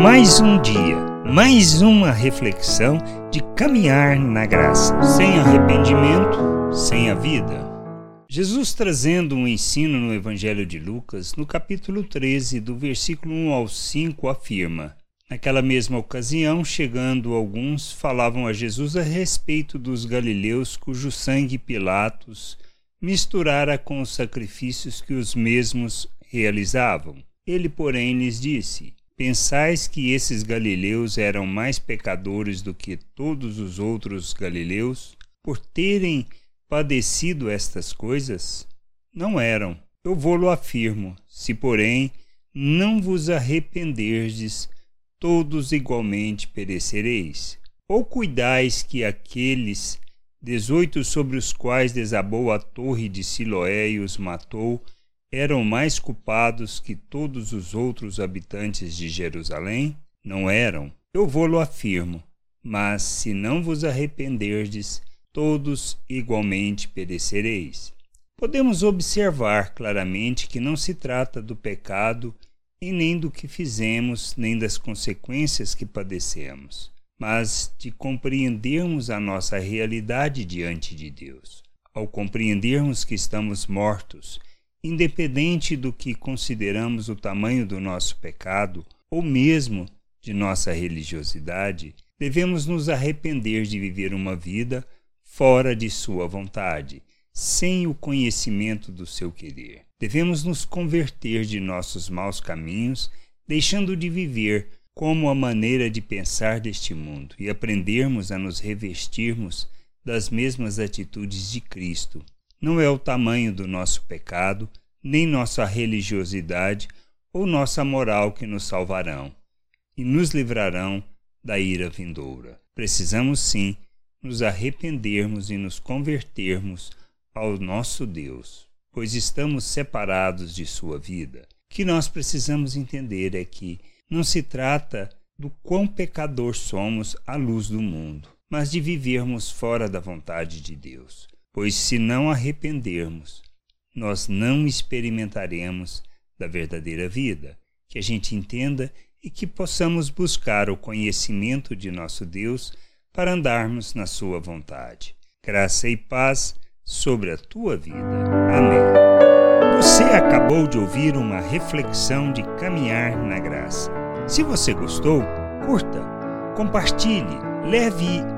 Mais um dia, mais uma reflexão de caminhar na graça, sem arrependimento, sem a vida. Jesus trazendo um ensino no Evangelho de Lucas, no capítulo 13, do versículo 1 ao 5, afirma: Naquela mesma ocasião, chegando alguns, falavam a Jesus a respeito dos galileus cujo sangue Pilatos misturara com os sacrifícios que os mesmos realizavam. Ele, porém, lhes disse: Pensais que esses galileus eram mais pecadores do que todos os outros galileus por terem padecido estas coisas? Não eram. Eu vou-lo afirmo. Se, porém, não vos arrependerdes, todos igualmente perecereis. Ou cuidais que aqueles dezoito sobre os quais desabou a torre de Siloé e os matou, eram mais culpados que todos os outros habitantes de Jerusalém? Não eram, eu vou-lo afirmo. Mas se não vos arrependerdes, todos igualmente perecereis. Podemos observar claramente que não se trata do pecado e nem do que fizemos, nem das consequências que padecemos, mas de compreendermos a nossa realidade diante de Deus. Ao compreendermos que estamos mortos independente do que consideramos o tamanho do nosso pecado ou mesmo de nossa religiosidade, devemos nos arrepender de viver uma vida fora de Sua vontade, sem o conhecimento do seu querer. Devemos nos converter de nossos maus caminhos, deixando de viver como a maneira de pensar deste mundo e aprendermos a nos revestirmos das mesmas atitudes de Cristo, não é o tamanho do nosso pecado, nem nossa religiosidade ou nossa moral que nos salvarão e nos livrarão da ira vindoura. Precisamos sim nos arrependermos e nos convertermos ao nosso Deus, pois estamos separados de sua vida. O que nós precisamos entender é que não se trata do quão pecador somos à luz do mundo, mas de vivermos fora da vontade de Deus pois se não arrependermos, nós não experimentaremos da verdadeira vida. Que a gente entenda e que possamos buscar o conhecimento de nosso Deus para andarmos na Sua vontade. Graça e paz sobre a tua vida. Amém. Você acabou de ouvir uma reflexão de caminhar na graça. Se você gostou, curta, compartilhe, leve